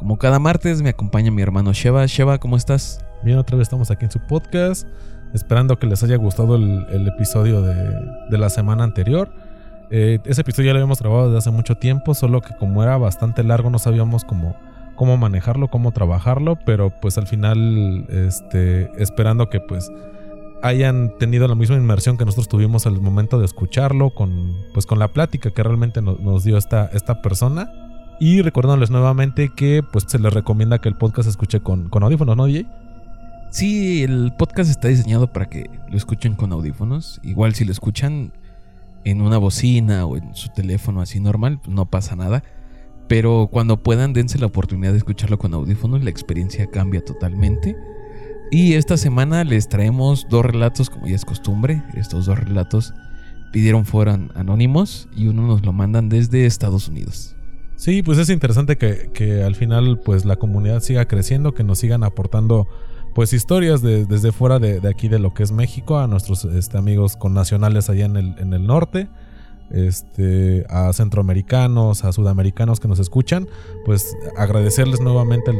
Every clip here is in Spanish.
Como cada martes me acompaña mi hermano Sheva. Sheva, ¿cómo estás? Bien, otra vez estamos aquí en su podcast, esperando que les haya gustado el, episodio de, la semana anterior. Eh, ese episodio ya lo habíamos grabado desde hace mucho tiempo, solo que como era bastante largo no sabíamos cómo, cómo manejarlo, cómo trabajarlo, pero pues al final, este, esperando que pues hayan tenido la misma inmersión que nosotros tuvimos al momento de escucharlo, con, pues con la plática que realmente nos, nos dio esta, esta persona. Y recordándoles nuevamente que pues se les recomienda que el podcast se escuche con, audífonos, ¿no, DJ? Sí, el podcast está diseñado para que lo escuchen con audífonos. Igual si lo escuchan en una bocina o en su teléfono así normal, pues no pasa nada. Pero cuando puedan, dense la oportunidad de escucharlo con audífonos, la experiencia cambia totalmente. Y esta semana les traemos dos relatos, como ya es costumbre. Estos dos relatos pidieron fueran anónimos y uno nos lo mandan desde Estados Unidos. Sí, pues es interesante que, que al final pues la comunidad siga creciendo, que nos sigan aportando pues historias de, desde fuera de, aquí de lo que es México, a nuestros este, amigos con nacionales allá en el, en el norte, este, a centroamericanos, a sudamericanos que nos escuchan, pues agradecerles nuevamente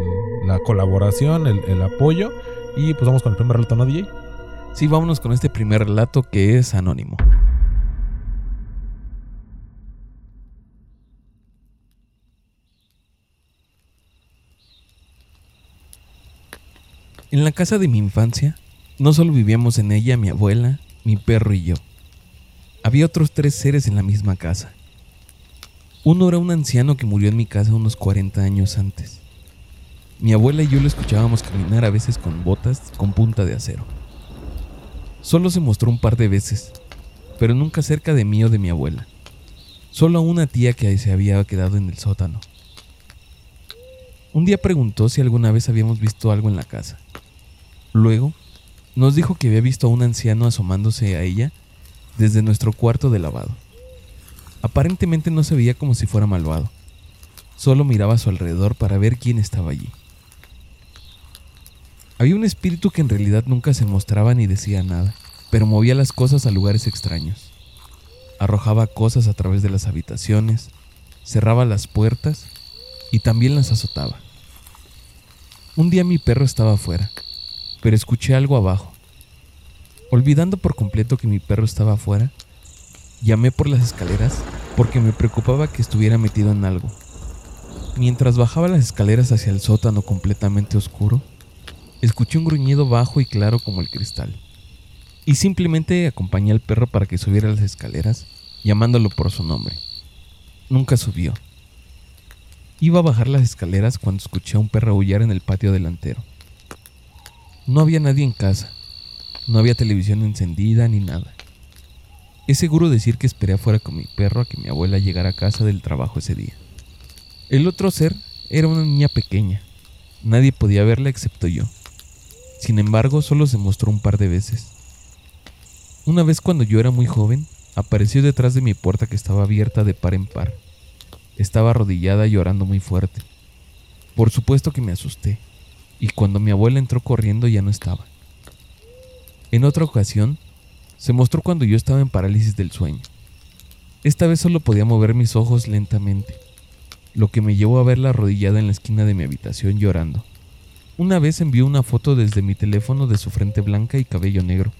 la colaboración, el, el apoyo y pues vamos con el primer relato, ¿no, DJ? Sí, vámonos con este primer relato que es anónimo. En la casa de mi infancia, no solo vivíamos en ella mi abuela, mi perro y yo. Había otros tres seres en la misma casa. Uno era un anciano que murió en mi casa unos 40 años antes. Mi abuela y yo lo escuchábamos caminar a veces con botas con punta de acero. Solo se mostró un par de veces, pero nunca cerca de mí o de mi abuela. Solo a una tía que se había quedado en el sótano. Un día preguntó si alguna vez habíamos visto algo en la casa. Luego, nos dijo que había visto a un anciano asomándose a ella desde nuestro cuarto de lavado. Aparentemente no se veía como si fuera malvado. Solo miraba a su alrededor para ver quién estaba allí. Había un espíritu que en realidad nunca se mostraba ni decía nada, pero movía las cosas a lugares extraños. Arrojaba cosas a través de las habitaciones, cerraba las puertas y también las azotaba. Un día mi perro estaba afuera, pero escuché algo abajo. Olvidando por completo que mi perro estaba afuera, llamé por las escaleras porque me preocupaba que estuviera metido en algo. Mientras bajaba las escaleras hacia el sótano completamente oscuro, escuché un gruñido bajo y claro como el cristal. Y simplemente acompañé al perro para que subiera las escaleras, llamándolo por su nombre. Nunca subió. Iba a bajar las escaleras cuando escuché a un perro aullar en el patio delantero. No había nadie en casa. No había televisión encendida ni nada. Es seguro decir que esperé afuera con mi perro a que mi abuela llegara a casa del trabajo ese día. El otro ser era una niña pequeña. Nadie podía verla excepto yo. Sin embargo, solo se mostró un par de veces. Una vez cuando yo era muy joven, apareció detrás de mi puerta que estaba abierta de par en par. Estaba arrodillada llorando muy fuerte. Por supuesto que me asusté, y cuando mi abuela entró corriendo ya no estaba. En otra ocasión, se mostró cuando yo estaba en parálisis del sueño. Esta vez solo podía mover mis ojos lentamente, lo que me llevó a verla arrodillada en la esquina de mi habitación llorando. Una vez envió una foto desde mi teléfono de su frente blanca y cabello negro.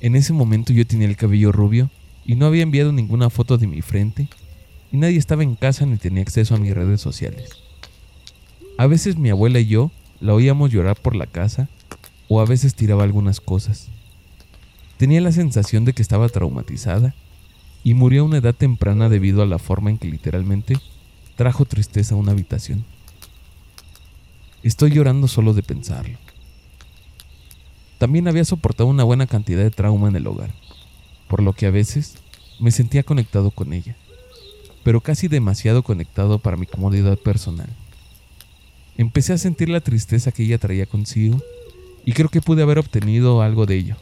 En ese momento yo tenía el cabello rubio y no había enviado ninguna foto de mi frente y nadie estaba en casa ni tenía acceso a mis redes sociales. A veces mi abuela y yo la oíamos llorar por la casa o a veces tiraba algunas cosas. Tenía la sensación de que estaba traumatizada y murió a una edad temprana debido a la forma en que literalmente trajo tristeza a una habitación. Estoy llorando solo de pensarlo. También había soportado una buena cantidad de trauma en el hogar, por lo que a veces me sentía conectado con ella, pero casi demasiado conectado para mi comodidad personal. Empecé a sentir la tristeza que ella traía consigo y creo que pude haber obtenido algo de ello.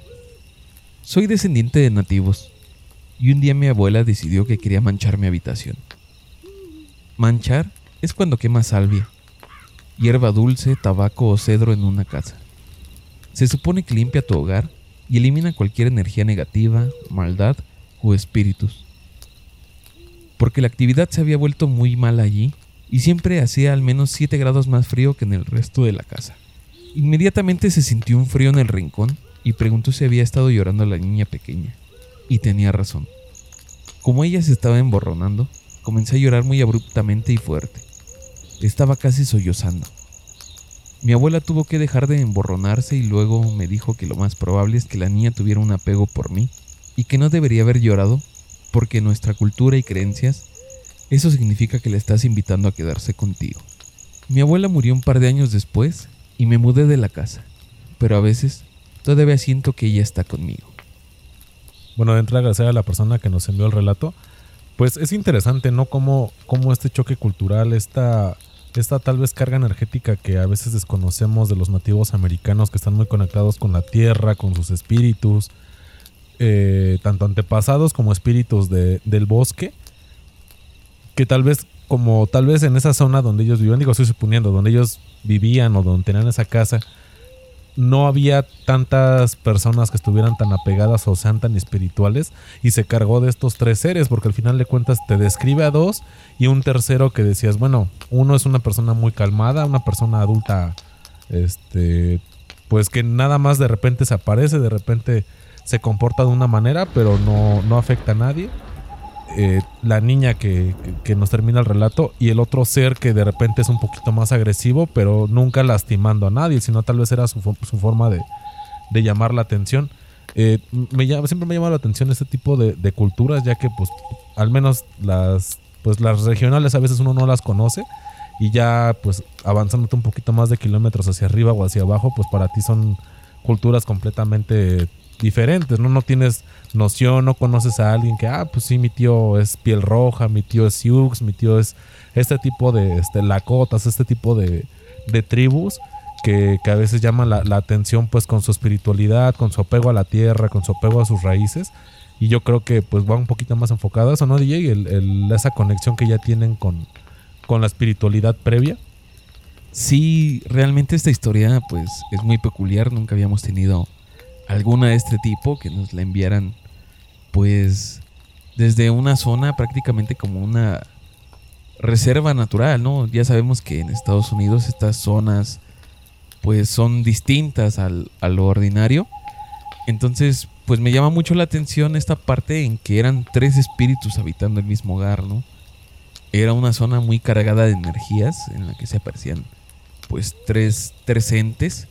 Soy descendiente de nativos y un día mi abuela decidió que quería manchar mi habitación. Manchar es cuando quema salvia, hierba dulce, tabaco o cedro en una casa. Se supone que limpia tu hogar y elimina cualquier energía negativa, maldad o espíritus. Porque la actividad se había vuelto muy mal allí y siempre hacía al menos 7 grados más frío que en el resto de la casa. Inmediatamente se sintió un frío en el rincón y preguntó si había estado llorando la niña pequeña. Y tenía razón. Como ella se estaba emborronando, comencé a llorar muy abruptamente y fuerte. Estaba casi sollozando. Mi abuela tuvo que dejar de emborronarse y luego me dijo que lo más probable es que la niña tuviera un apego por mí y que no debería haber llorado porque nuestra cultura y creencias eso significa que le estás invitando a quedarse contigo. Mi abuela murió un par de años después y me mudé de la casa, pero a veces todavía siento que ella está conmigo. Bueno, de entrada agradecer a la persona que nos envió el relato. Pues es interesante, ¿no? Cómo, cómo este choque cultural, esta, esta tal vez carga energética que a veces desconocemos de los nativos americanos que están muy conectados con la tierra, con sus espíritus, eh, tanto antepasados como espíritus de, del bosque, que tal vez como tal vez en esa zona donde ellos vivían, digo, estoy suponiendo, donde ellos vivían o donde tenían esa casa, no había tantas personas que estuvieran tan apegadas o sean tan espirituales y se cargó de estos tres seres porque al final de cuentas te describe a dos y un tercero que decías, bueno, uno es una persona muy calmada, una persona adulta, este, pues que nada más de repente se aparece, de repente se comporta de una manera, pero no, no afecta a nadie. Eh, la niña que, nos termina el relato y el otro ser que de repente es un poquito más agresivo, pero nunca lastimando a nadie, sino tal vez era su, forma de, llamar la atención. Eh, me siempre me llama la atención este tipo de, culturas, ya que pues al menos las, pues, las regionales a veces uno no las conoce y ya pues avanzándote un poquito más de kilómetros hacia arriba o hacia abajo, pues para ti son culturas completamente diferentes, ¿no? No tienes noción, no conoces a alguien que, ah, pues sí, mi tío es piel roja, mi tío es Sioux, mi tío es este tipo de este, lacotas, este tipo de, de tribus que, que, a veces llaman la, la, atención pues con su espiritualidad, con su apego a la tierra, con su apego a sus raíces. Y yo creo que pues va un poquito más enfocado a eso, ¿no, DJ? El, esa conexión que ya tienen con, con la espiritualidad previa. Sí, realmente esta historia pues es muy peculiar, nunca habíamos tenido alguna de este tipo que nos la enviaran pues desde una zona prácticamente como una reserva natural, ¿no? Ya sabemos que en Estados Unidos estas zonas pues son distintas al, a lo ordinario. Entonces, pues me llama mucho la atención esta parte en que eran tres espíritus habitando el mismo hogar, ¿no? Era una zona muy cargada de energías en la que se aparecían pues tres, tres entes.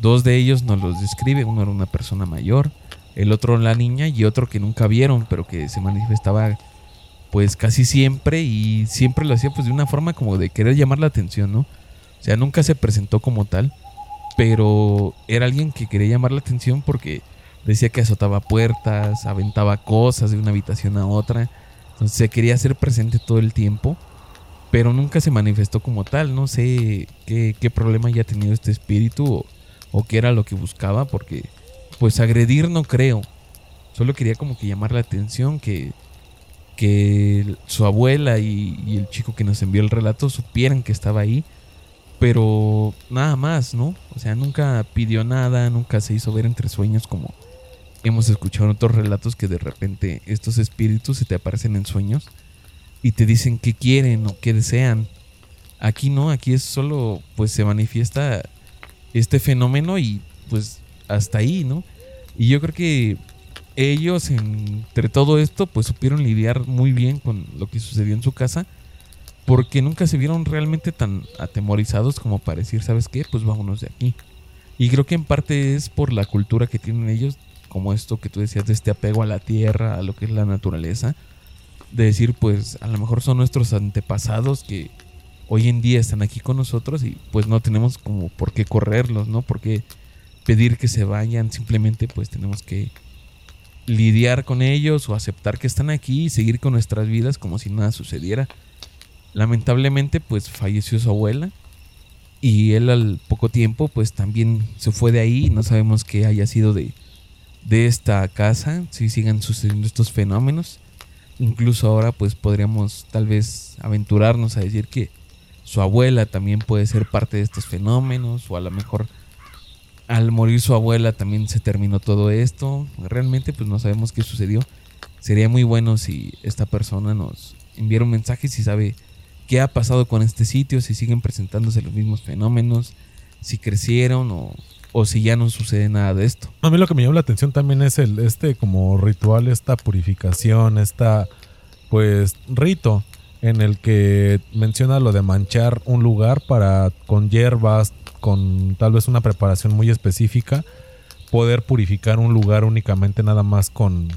Dos de ellos nos los describe, uno era una persona mayor, el otro la niña y otro que nunca vieron, pero que se manifestaba pues casi siempre y siempre lo hacía pues de una forma como de querer llamar la atención, ¿no? O sea, nunca se presentó como tal, pero era alguien que quería llamar la atención porque decía que azotaba puertas, aventaba cosas de una habitación a otra, entonces se quería hacer presente todo el tiempo, pero nunca se manifestó como tal, no sé qué, qué problema haya tenido este espíritu o, o qué era lo que buscaba, porque pues agredir no creo. Solo quería como que llamar la atención que, que su abuela y, el chico que nos envió el relato supieran que estaba ahí. Pero nada más, ¿no? O sea, nunca pidió nada, nunca se hizo ver entre sueños como hemos escuchado en otros relatos que de repente estos espíritus se te aparecen en sueños y te dicen qué quieren o qué desean. Aquí no, aquí es solo pues se manifiesta este fenómeno y pues hasta ahí, ¿no? Y yo creo que ellos, entre todo esto, pues supieron lidiar muy bien con lo que sucedió en su casa. Porque nunca se vieron realmente tan atemorizados como para decir, ¿sabes qué? Pues vámonos de aquí. Y creo que en parte es por la cultura que tienen ellos, como esto que tú decías de este apego a la tierra, a lo que es la naturaleza. De decir, pues a lo mejor son nuestros antepasados que hoy en día están aquí con nosotros y pues no tenemos como por qué correrlos, ¿no? Porque pedir que se vayan, simplemente pues tenemos que lidiar con ellos o aceptar que están aquí y seguir con nuestras vidas como si nada sucediera. Lamentablemente pues falleció su abuela Y él al poco tiempo pues también se fue de ahí, no sabemos qué haya sido de, de esta casa, si sigan sucediendo estos fenómenos. Incluso ahora pues podríamos tal vez aventurarnos a decir que su abuela también puede ser parte de estos fenómenos o a lo mejor al morir su abuela también se terminó todo esto. Realmente pues no sabemos qué sucedió. Sería muy bueno si esta persona nos enviara un mensaje si sabe qué ha pasado con este sitio, si siguen presentándose los mismos fenómenos, si crecieron o, o si ya no sucede nada de esto. A mí lo que me llama la atención también es el este como ritual, esta purificación, esta pues rito en el que menciona lo de manchar un lugar para con hierbas, con tal vez una preparación muy específica, poder purificar un lugar únicamente nada más con,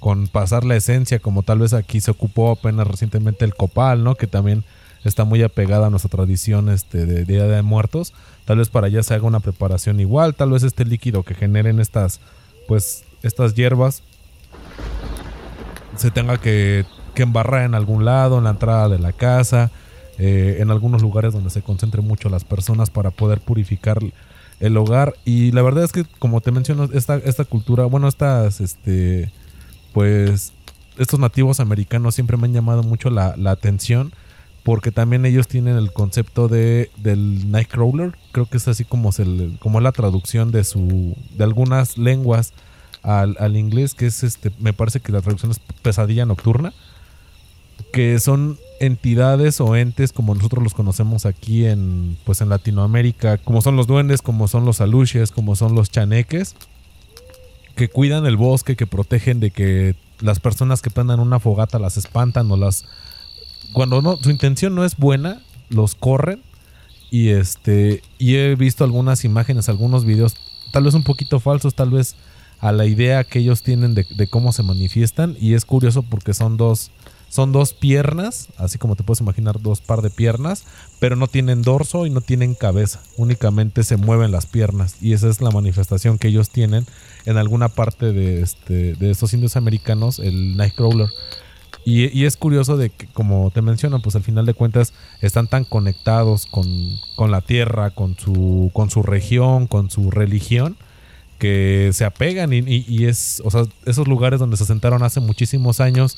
con pasar la esencia, como tal vez aquí se ocupó apenas recientemente el copal, ¿no? Que también está muy apegada a nuestra tradición este, de Día de Muertos. Tal vez para allá se haga una preparación igual, tal vez este líquido que generen estas, pues, estas hierbas se tenga que, que embarrar en algún lado, en la entrada de la casa, eh, en algunos lugares donde se concentren mucho las personas para poder purificar el hogar. Y la verdad es que, como te menciono, esta, esta cultura, bueno, estas, este, pues, estos nativos americanos siempre me han llamado mucho la, la atención porque también ellos tienen el concepto de del Nightcrawler, creo que es así como se como la traducción de su de algunas lenguas al, al, inglés, que es este, me parece que la traducción es pesadilla nocturna, que son entidades o entes como nosotros los conocemos aquí en pues en Latinoamérica, como son los duendes, como son los aluches, como son los chaneques, que cuidan el bosque, que protegen de que las personas que prendan una fogata las espantan o las cuando no, su intención no es buena, los corren. Y este. Y he visto algunas imágenes, algunos videos, tal vez un poquito falsos, tal vez a la idea que ellos tienen de, cómo se manifiestan. Y es curioso porque son dos. Son dos piernas, así como te puedes imaginar, dos par de piernas, pero no tienen dorso y no tienen cabeza, únicamente se mueven las piernas. Y esa es la manifestación que ellos tienen en alguna parte de, este, de estos indios americanos, el Nightcrawler. Y, es curioso de que, como te menciono, pues al final de cuentas están tan conectados con, la tierra, con su, con su región, con su religión, que se apegan. Y, y, es, o sea, esos lugares donde se asentaron hace muchísimos años,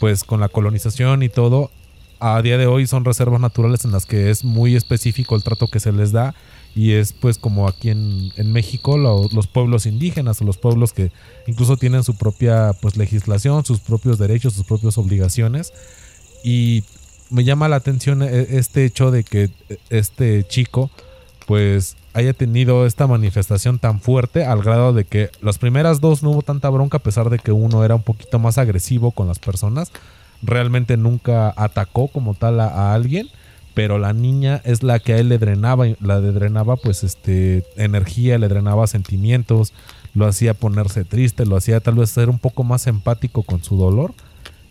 pues con la colonización y todo, a día de hoy son reservas naturales en las que es muy específico el trato que se les da y es pues como aquí en, México los pueblos indígenas o los pueblos que incluso tienen su propia pues legislación, sus propios derechos, sus propias obligaciones. Y me llama la atención e, este hecho de que este chico pues haya tenido esta manifestación tan fuerte al grado de que las primeras dos no hubo tanta bronca a pesar de que uno era un poquito más agresivo con las personas, realmente nunca atacó como tal a alguien pero la niña es la que a él le drenaba, la de drenaba pues este energía, le drenaba sentimientos, lo hacía ponerse triste, lo hacía tal vez ser un poco más empático con su dolor.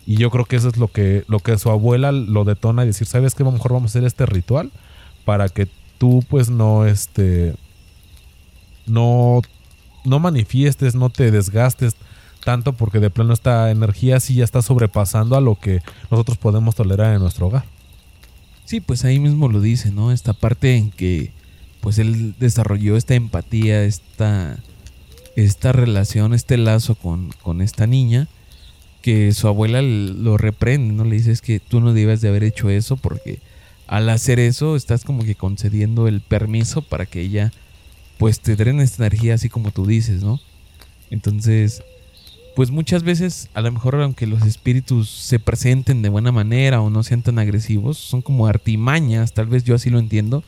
Y yo creo que eso es lo que, lo que su abuela lo detona y decir, ¿sabes qué? A lo mejor vamos a hacer este ritual para que tú pues no este no no manifiestes, no te desgastes tanto porque de plano esta energía sí ya está sobrepasando a lo que nosotros podemos tolerar en nuestro hogar. Sí, pues ahí mismo lo dice, ¿no? Esta parte en que pues él desarrolló esta empatía, esta, esta relación, este lazo con, con esta niña, que su abuela lo reprende, ¿no? Le dice es que tú no debes de haber hecho eso porque al hacer eso estás como que concediendo el permiso para que ella pues te drene esta energía así como tú dices, ¿no? Entonces pues muchas veces, a lo mejor aunque los espíritus se presenten de buena manera o no sean tan agresivos, son como artimañas, tal vez yo así lo entiendo,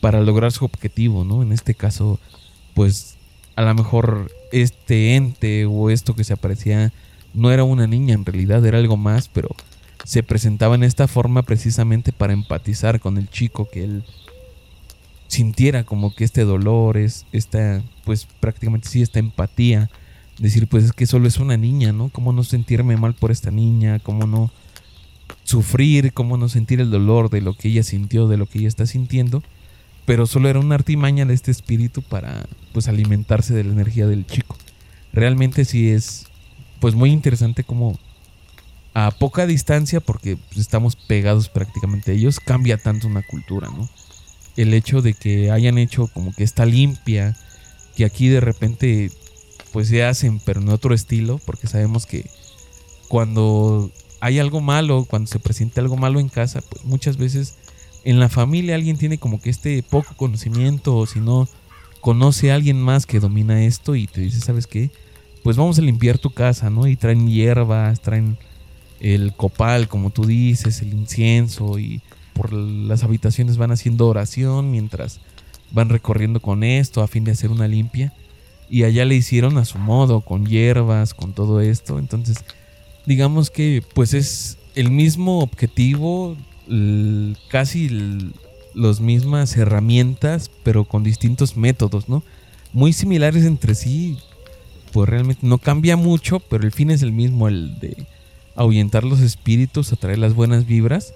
para lograr su objetivo, ¿no? En este caso, pues a lo mejor este ente o esto que se aparecía no era una niña en realidad, era algo más, pero se presentaba en esta forma precisamente para empatizar con el chico, que él sintiera como que este dolor, es esta, pues prácticamente sí, esta empatía decir, pues es que solo es una niña, ¿no? ¿Cómo no sentirme mal por esta niña? ¿Cómo no sufrir? ¿Cómo no sentir el dolor de lo que ella sintió, de lo que ella está sintiendo? Pero solo era una artimaña de este espíritu para, pues, alimentarse de la energía del chico. Realmente sí es, pues, muy interesante como a poca distancia, porque pues, estamos pegados prácticamente a ellos, cambia tanto una cultura, ¿no? el hecho de que hayan hecho como que está limpia, que aquí de repente pues se hacen, pero en otro estilo, porque sabemos que cuando hay algo malo, cuando se presenta algo malo en casa, pues muchas veces en la familia alguien tiene como que este poco conocimiento o si no conoce a alguien más que domina esto y te dice, ¿sabes qué? Pues vamos a limpiar tu casa, ¿no? Y traen hierbas, traen el copal, como tú dices, el incienso y por las habitaciones van haciendo oración mientras van recorriendo con esto a fin de hacer una limpia. Y allá le hicieron a su modo, con hierbas, con todo esto. Entonces, digamos que pues es el mismo objetivo, casi las mismas herramientas, pero con distintos métodos, ¿no? Muy similares entre sí, pues realmente no cambia mucho, pero el fin es el mismo, el de ahuyentar los espíritus, atraer las buenas vibras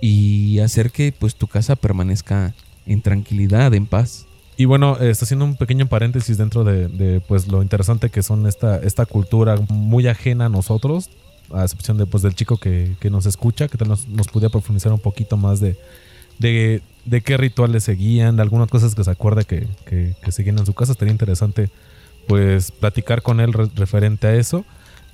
y hacer que pues tu casa permanezca en tranquilidad, en paz. Y bueno, está haciendo un pequeño paréntesis dentro de, pues lo interesante que son esta, esta cultura muy ajena a nosotros, a excepción de, pues, del chico que, nos escucha, que tal nos, nos pudiera profundizar un poquito más de, de, qué rituales seguían, de algunas cosas que se acuerda que, que, seguían en su casa. Estaría interesante pues platicar con él referente a eso.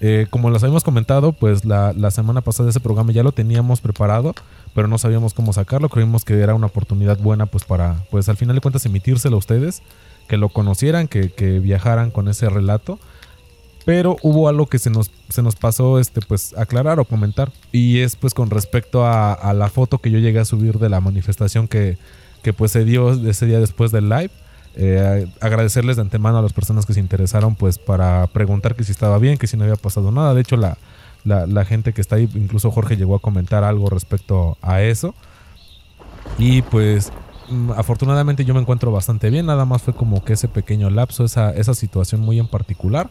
Eh, como les habíamos comentado, pues la, la, semana pasada ese programa ya lo teníamos preparado, pero no sabíamos cómo sacarlo. Creímos que era una oportunidad buena pues para, pues al final de cuentas, emitírselo a ustedes, que lo conocieran, que, que viajaran con ese relato pero hubo algo que se nos, se nos pasó este, pues, aclarar o comentar. Y es pues con respecto a, la foto que yo llegué a subir de la manifestación que, que pues se dio ese día después del live. Eh, agradecerles de antemano a las personas que se interesaron pues para preguntar que si estaba bien, que si no había pasado nada. De hecho la, la, gente que está ahí, incluso Jorge llegó a comentar algo respecto a eso. Y pues mm, afortunadamente yo me encuentro bastante bien, nada más fue como que ese pequeño lapso, esa, esa situación muy en particular.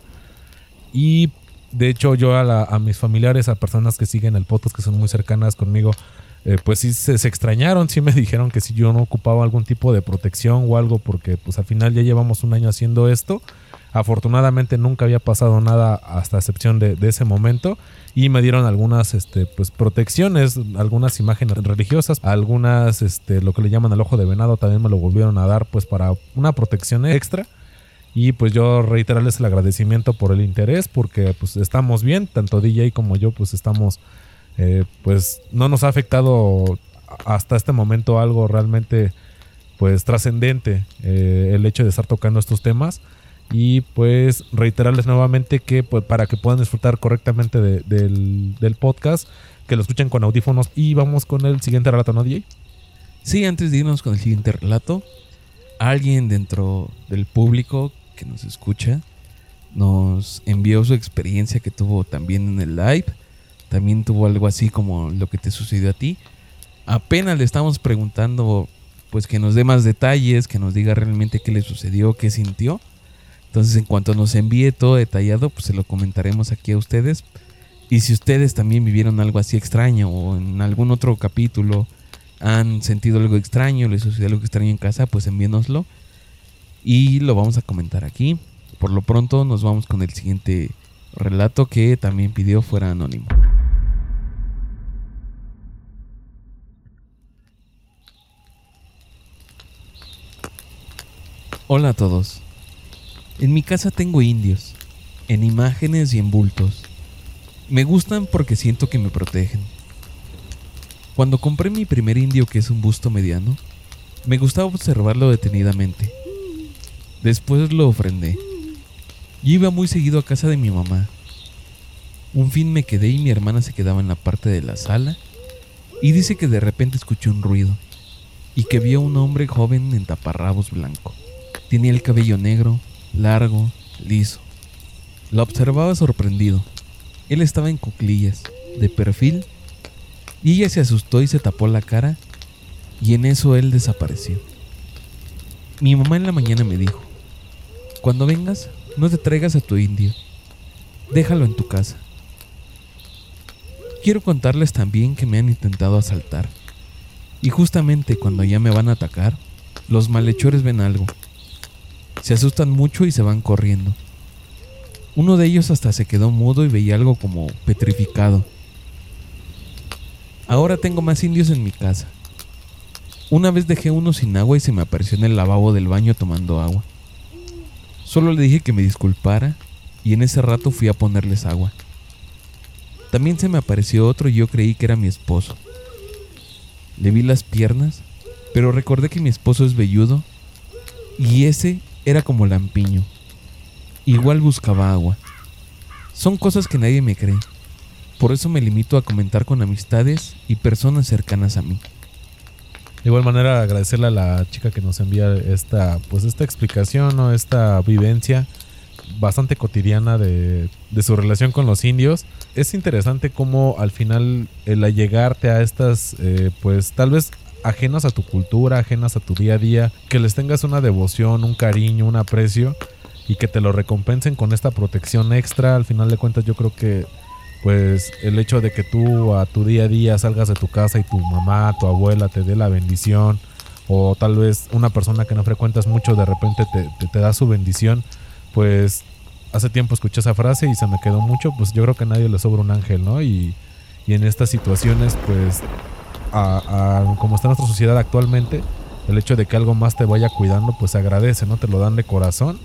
Y de hecho yo a, mis familiares, a personas que siguen el podcast, que son muy cercanas conmigo, eh, pues sí se, extrañaron, sí me dijeron que si yo no ocupaba algún tipo de protección o algo, porque pues al final ya llevamos un año haciendo esto. Afortunadamente nunca había pasado nada hasta excepción de, ese momento y me dieron algunas este, pues, protecciones, algunas imágenes religiosas, algunas, este, lo que le llaman el ojo de venado, también me lo volvieron a dar pues para una protección extra. Y pues yo reiterarles el agradecimiento por el interés, porque pues estamos bien, tanto DJ como yo pues estamos, eh, pues no nos ha afectado hasta este momento algo realmente pues trascendente eh, el hecho de estar tocando estos temas. Y pues reiterarles nuevamente que pues, para que puedan disfrutar correctamente del, podcast, que lo escuchen con audífonos. Y vamos con el siguiente relato, ¿no, DJ? Sí, antes de irnos con el siguiente relato, alguien dentro del público que nos escucha nos envió su experiencia que tuvo también en el live. También tuvo algo así como lo que te sucedió a ti. Apenas le estamos preguntando, pues que nos dé más detalles, que nos diga realmente qué le sucedió, qué sintió. Entonces, en cuanto nos envíe todo detallado, pues se lo comentaremos aquí a ustedes. Y si ustedes también vivieron algo así extraño o en algún otro capítulo han sentido algo extraño, les sucedió algo extraño en casa, pues envíenoslo y lo vamos a comentar aquí. Por lo pronto nos vamos con el siguiente relato que también pidió fuera anónimo. Hola a todos. En mi casa tengo indios, en imágenes y en bultos. Me gustan porque siento que me protegen. Cuando compré mi primer indio que es un busto mediano, me gustaba observarlo detenidamente Después lo ofrendé. Yo iba muy seguido a casa de mi mamá. Un fin me quedé y mi hermana se quedaba en la parte de la sala y dice que de repente escuchó un ruido y que vio a un hombre joven en taparrabos blanco. Tenía el cabello negro, largo, liso. Lo observaba sorprendido. Él estaba en cuclillas, de perfil, y ella se asustó y se tapó la cara y en eso él desapareció. Mi mamá en la mañana me dijo, cuando vengas, no te traigas a tu indio. Déjalo en tu casa. Quiero contarles también que me han intentado asaltar. Y justamente cuando ya me van a atacar, los malhechores ven algo. Se asustan mucho y se van corriendo. Uno de ellos hasta se quedó mudo y veía algo como petrificado. Ahora tengo más indios en mi casa. Una vez dejé uno sin agua y se me apareció en el lavabo del baño tomando agua. Solo le dije que me disculpara y en ese rato fui a ponerles agua. También se me apareció otro y yo creí que era mi esposo. Le vi las piernas, pero recordé que mi esposo es velludo y ese era como lampiño. Igual buscaba agua. Son cosas que nadie me cree. Por eso me limito a comentar con amistades y personas cercanas a mí. De igual manera agradecerle a la chica que nos envía esta, pues esta explicación o esta vivencia bastante cotidiana de, de, su relación con los indios. Es interesante cómo al final el allegarte a estas, eh, pues tal vez ajenas a tu cultura, ajenas a tu día a día, que les tengas una devoción, un cariño, un aprecio y que te lo recompensen con esta protección extra. Al final de cuentas yo creo que pues el hecho de que tú a tu día a día salgas de tu casa y tu mamá, tu abuela te dé la bendición, o tal vez una persona que no frecuentas mucho de repente te, da su bendición, pues hace tiempo escuché esa frase y se me quedó mucho, pues yo creo que a nadie le sobra un ángel, ¿no? Y, y en estas situaciones, pues, a, como está nuestra sociedad actualmente, el hecho de que algo más te vaya cuidando, pues agradece, ¿no? Te lo dan de corazón.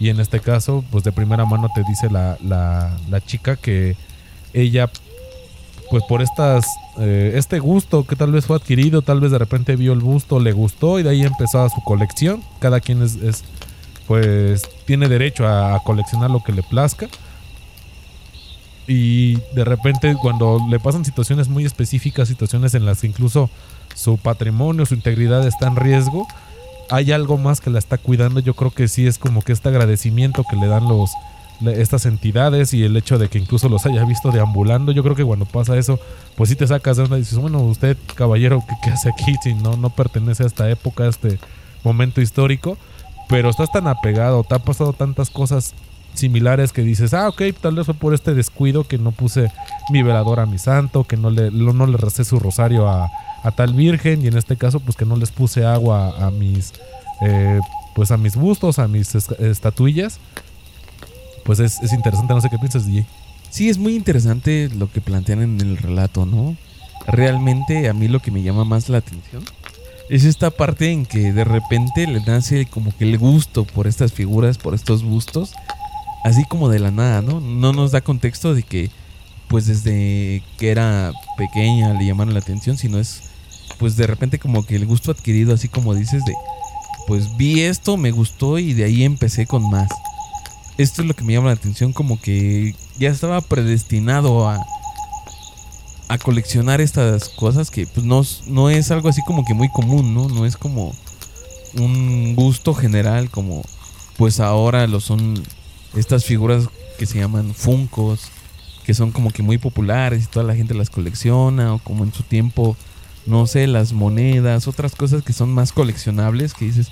Y en este caso, pues de primera mano te dice la, la, chica que ella pues por eh, este gusto que tal vez fue adquirido, tal vez de repente vio el busto, le gustó y de ahí empezó su colección. Cada quien es, pues tiene derecho a, coleccionar lo que le plazca. Y de repente cuando le pasan situaciones muy específicas, situaciones en las que incluso su patrimonio, su integridad está en riesgo, hay algo más que la está cuidando. Yo creo que sí es como que este agradecimiento que le dan los estas entidades y el hecho de que incluso los haya visto deambulando, yo creo que cuando pasa eso, pues si te sacas de onda y dices, bueno, usted, caballero, ¿qué, hace aquí si no, no pertenece a esta época, a este momento histórico? Pero estás tan apegado, te ha pasado tantas cosas similares que dices, ah, ok, tal vez fue por este descuido que no puse mi velador a mi santo, que no le, no le recé su rosario a, tal virgen, y en este caso, pues que no les puse agua a, mis, eh, pues a mis bustos, a mis estatuillas pues es, interesante, no sé qué piensas, DJ. Sí, es muy interesante lo que plantean en el relato, ¿no? Realmente a mí lo que me llama más la atención es esta parte en que de repente le nace como que el gusto por estas figuras, por estos bustos, así como de la nada, ¿no? No nos da contexto de que pues desde que era pequeña le llamaron la atención, sino es pues de repente como que el gusto adquirido, así como dices, de pues vi esto, me gustó y de ahí empecé con más esto es lo que me llama la atención, como que ya estaba predestinado a, a coleccionar estas cosas que pues no, no es algo así como que muy común, ¿no? No es como un gusto general como pues ahora lo son estas figuras que se llaman funcos, que son como que muy populares y toda la gente las colecciona o como en su tiempo no sé, las monedas, otras cosas que son más coleccionables que dices,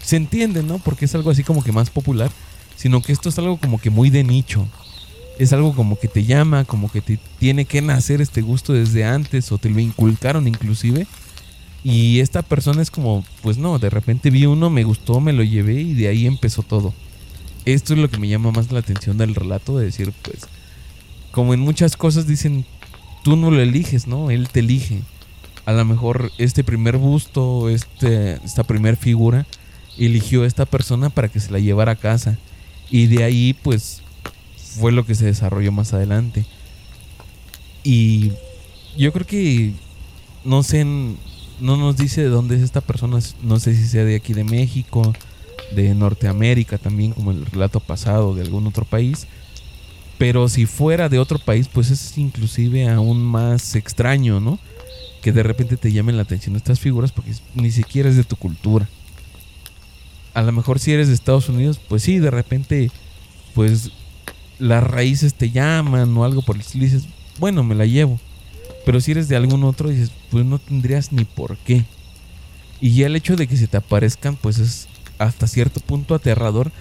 se entiende, ¿no? Porque es algo así como que más popular sino que esto es algo como que muy de nicho. Es algo como que te llama, como que te tiene que nacer este gusto desde antes o te lo inculcaron inclusive. Y esta persona es como, pues no, de repente vi uno, me gustó, me lo llevé y de ahí empezó todo. Esto es lo que me llama más la atención del relato, de decir, pues, como en muchas cosas dicen, tú no lo eliges, ¿no? Él te elige. A lo mejor este primer busto, este, esta primer figura, eligió a esta persona para que se la llevara a casa. Y de ahí, pues, fue lo que se desarrolló más adelante. Y yo creo que, no sé, no nos dice de dónde es esta persona, no sé si sea de aquí de México, de Norteamérica también, como el relato pasado, de algún otro país. Pero si fuera de otro país, pues es inclusive aún más extraño, ¿no? Que de repente te llamen la atención estas figuras porque ni siquiera es de tu cultura a lo mejor si eres de Estados Unidos, pues sí, de repente, pues las raíces te llaman o algo por el estilo y dices, bueno, me la llevo. Pero si eres de algún otro, dices, pues no tendrías ni por qué. Y ya el hecho de que se te aparezcan, pues es hasta cierto punto aterrador.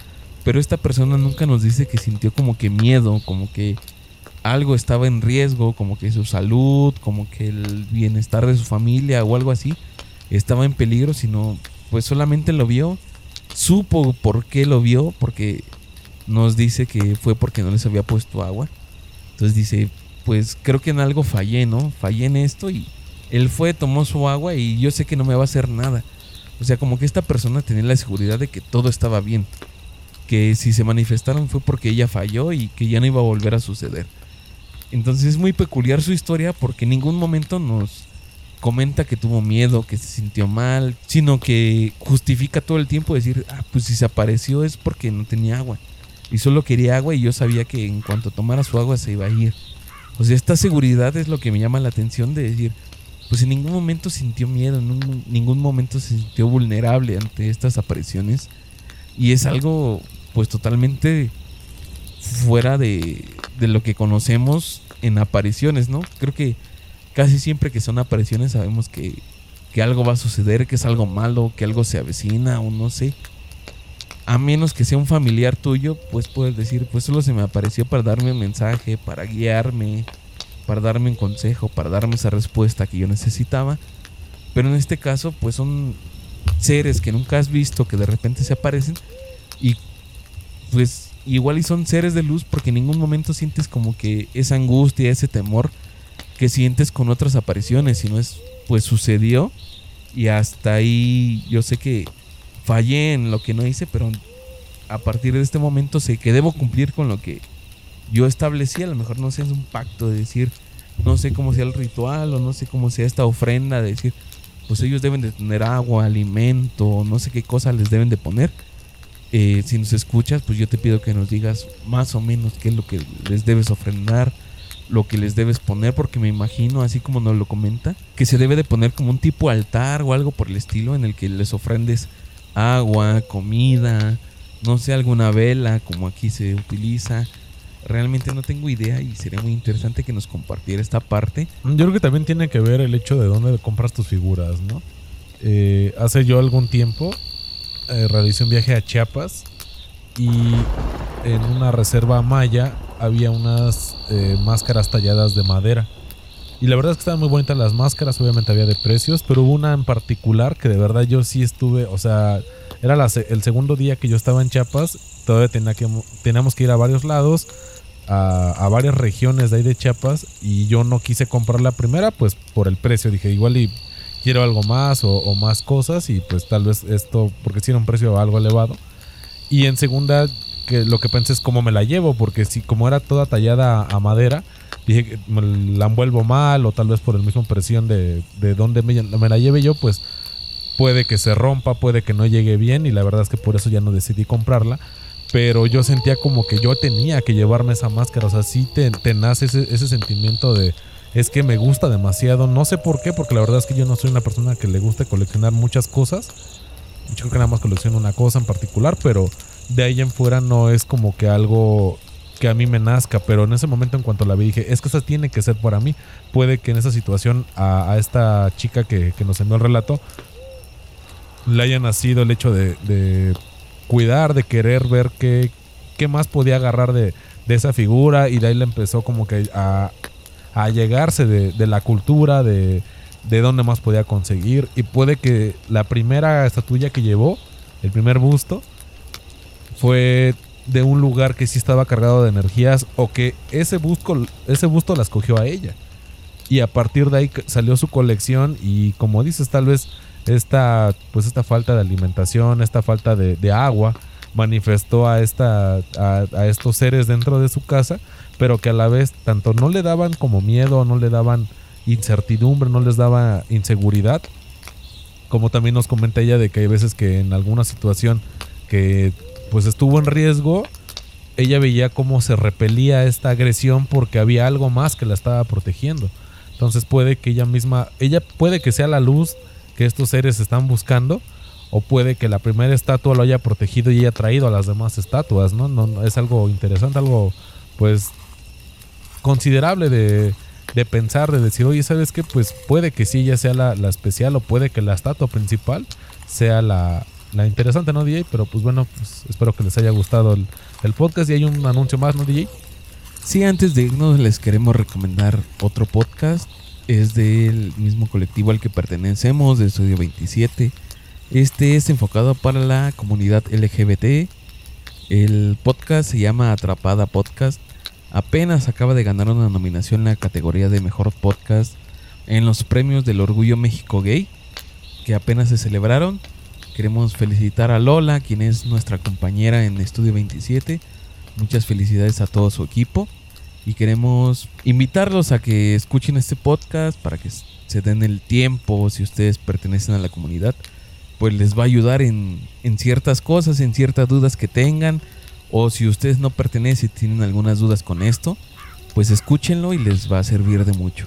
Pero esta persona nunca nos dice que sintió como que miedo, como que algo estaba en riesgo, como que su salud, como que el bienestar de su familia o algo así estaba en peligro, sino pues solamente lo vio supo por qué lo vio, porque nos dice que fue porque no les había puesto agua. Entonces dice, pues creo que en algo fallé, ¿no? Fallé en esto y Él fue, tomó su agua y yo sé que no me va a hacer nada. O sea, como que esta persona tenía la seguridad de que todo estaba bien. Que si se manifestaron fue porque ella falló y que ya no iba a volver a suceder. Entonces es muy peculiar su historia porque en ningún momento nos comenta que tuvo miedo, que se sintió mal, sino que justifica todo el tiempo decir, ah, pues si se apareció es porque no tenía agua. Y solo quería agua y yo sabía que en cuanto tomara su agua se iba a ir. O sea, esta seguridad es lo que me llama la atención de decir, pues en ningún momento sintió miedo, en ningún momento se sintió vulnerable ante estas apariciones. Y es algo pues totalmente fuera de, de lo que conocemos en apariciones, ¿no? Creo que casi siempre que son apariciones sabemos que, que algo va a suceder, que es algo malo, que algo se avecina o no sé. A menos que sea un familiar tuyo, pues puedes decir, pues solo se me apareció para darme un mensaje, para guiarme, para darme un consejo, para darme esa respuesta que yo necesitaba. Pero en este caso, pues son seres que nunca has visto, que de repente se aparecen y pues igual y son seres de luz porque en ningún momento sientes como que esa angustia, ese temor que sientes con otras apariciones, sino es pues sucedió y hasta ahí yo sé que fallé en lo que no hice, pero a partir de este momento sé que debo cumplir con lo que yo establecí, a lo mejor no sé, es un pacto de decir, no sé cómo sea el ritual o no sé cómo sea esta ofrenda de decir, pues ellos deben de tener agua, alimento, no sé qué cosa les deben de poner eh, si nos escuchas, pues yo te pido que nos digas más o menos qué es lo que les debes ofrendar, lo que les debes poner, porque me imagino, así como nos lo comenta, que se debe de poner como un tipo altar o algo por el estilo en el que les ofrendes agua, comida, no sé, alguna vela, como aquí se utiliza. Realmente no tengo idea y sería muy interesante que nos compartiera esta parte. Yo creo que también tiene que ver el hecho de dónde compras tus figuras, ¿no? Eh, hace yo algún tiempo eh, realicé un viaje a Chiapas y en una reserva maya había unas eh, máscaras talladas de madera. Y la verdad es que estaban muy bonitas las máscaras, obviamente había de precios, pero hubo una en particular que de verdad yo sí estuve, o sea, era el segundo día que yo estaba en Chiapas, todavía tenía que, teníamos que ir a varios lados, a, varias regiones de ahí de Chiapas, y yo no quise comprar la primera, pues por el precio, dije, igual y quiero algo más o, más cosas y pues tal vez esto, porque si era un precio algo elevado. Y en segunda, que lo que pensé es cómo me la llevo, porque si como era toda tallada a madera, dije la envuelvo mal o tal vez por el mismo presión de, de dónde me la lleve yo, pues puede que se rompa, puede que no llegue bien y la verdad es que por eso ya no decidí comprarla. Pero yo sentía como que yo tenía que llevarme esa máscara, o sea, sí te, te nace ese, ese sentimiento de, es que me gusta demasiado. No sé por qué, porque la verdad es que yo no soy una persona que le guste coleccionar muchas cosas. Yo creo que nada más colecciono una cosa en particular, pero de ahí en fuera no es como que algo que a mí me nazca. Pero en ese momento, en cuanto la vi, dije, es que esa tiene que ser para mí. Puede que en esa situación a, esta chica que, nos envió el relato le haya nacido el hecho de, cuidar, de querer ver qué, qué más podía agarrar de, de esa figura. Y de ahí le empezó como que a, a llegarse de, la cultura, de, de dónde más podía conseguir. Y puede que la primera estatuilla que llevó, el primer busto, fue de un lugar que sí estaba cargado de energías o que ese busto, ese busto la escogió a ella. Y a partir de ahí salió su colección y como dices, tal vez esta, pues esta falta de alimentación, esta falta de, agua, manifestó a, esta, a estos seres dentro de su casa pero que a la vez tanto no le daban como miedo, no le daban incertidumbre, no les daba inseguridad. Como también nos comenta ella de que hay veces que en alguna situación que pues estuvo en riesgo, ella veía cómo se repelía esta agresión porque había algo más que la estaba protegiendo. Entonces puede que ella misma, ella puede que sea la luz que estos seres están buscando, o puede que la primera estatua lo haya protegido y haya traído a las demás estatuas, ¿no? no, es algo interesante, algo pues considerable de, pensar, de decir, oye, ¿sabes qué? Pues puede que sí, ya sea la, especial o puede que la estatua principal sea la, interesante, ¿no, DJ? Pero pues bueno, pues espero que les haya gustado el, podcast y hay un anuncio más, ¿no, DJ? Sí, antes de irnos les queremos recomendar otro podcast. Es del mismo colectivo al que pertenecemos, de Estudio 27. Este es enfocado para la comunidad LGBT. El podcast se llama Atrapada Podcast Apenas acaba de ganar una nominación en la categoría de mejor podcast en los premios del Orgullo México Gay que apenas se celebraron. Queremos felicitar a Lola, quien es nuestra compañera en Estudio 27. Muchas felicidades a todo su equipo. Y queremos invitarlos a que escuchen este podcast para que se den el tiempo, si ustedes pertenecen a la comunidad, pues les va a ayudar en, en ciertas cosas, en ciertas dudas que tengan. O si ustedes no pertenecen y tienen algunas dudas con esto, pues escúchenlo y les va a servir de mucho.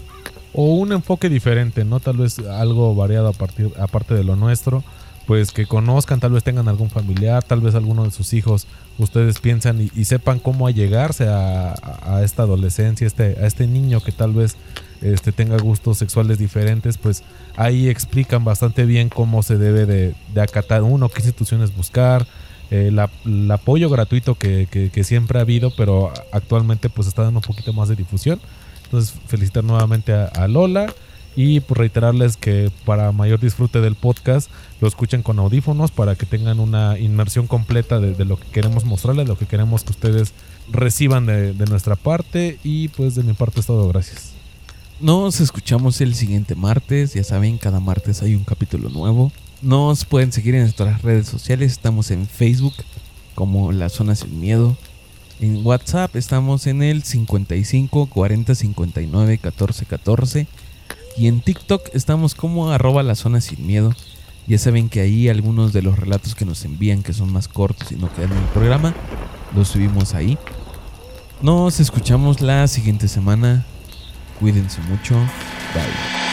O un enfoque diferente, ¿no? Tal vez algo variado a partir, aparte de lo nuestro. Pues que conozcan, tal vez tengan algún familiar, tal vez alguno de sus hijos, ustedes piensan y, sepan cómo allegarse a, esta adolescencia, este, a este niño que tal vez este, tenga gustos sexuales diferentes, pues ahí explican bastante bien cómo se debe de, acatar uno, qué instituciones buscar, eh, el apoyo gratuito que, que, siempre ha habido, pero actualmente pues está dando un poquito más de difusión. Entonces felicitar nuevamente a, Lola y pues reiterarles que para mayor disfrute del podcast lo escuchen con audífonos para que tengan una inmersión completa de, lo que queremos mostrarles, lo que queremos que ustedes reciban de, de nuestra parte y pues de mi parte es todo, gracias. Nos escuchamos el siguiente martes. Ya saben, cada martes hay un capítulo nuevo. Nos pueden seguir en nuestras redes sociales. Estamos en Facebook como La Zona Sin Miedo. En WhatsApp estamos en el 55 40 59 14 14. Y en TikTok estamos como arroba La Zona Sin Miedo. Ya saben que ahí algunos de los relatos que nos envían, que son más cortos y no quedan en el programa, los subimos ahí. Nos escuchamos la siguiente semana. Cuídense mucho. Bye.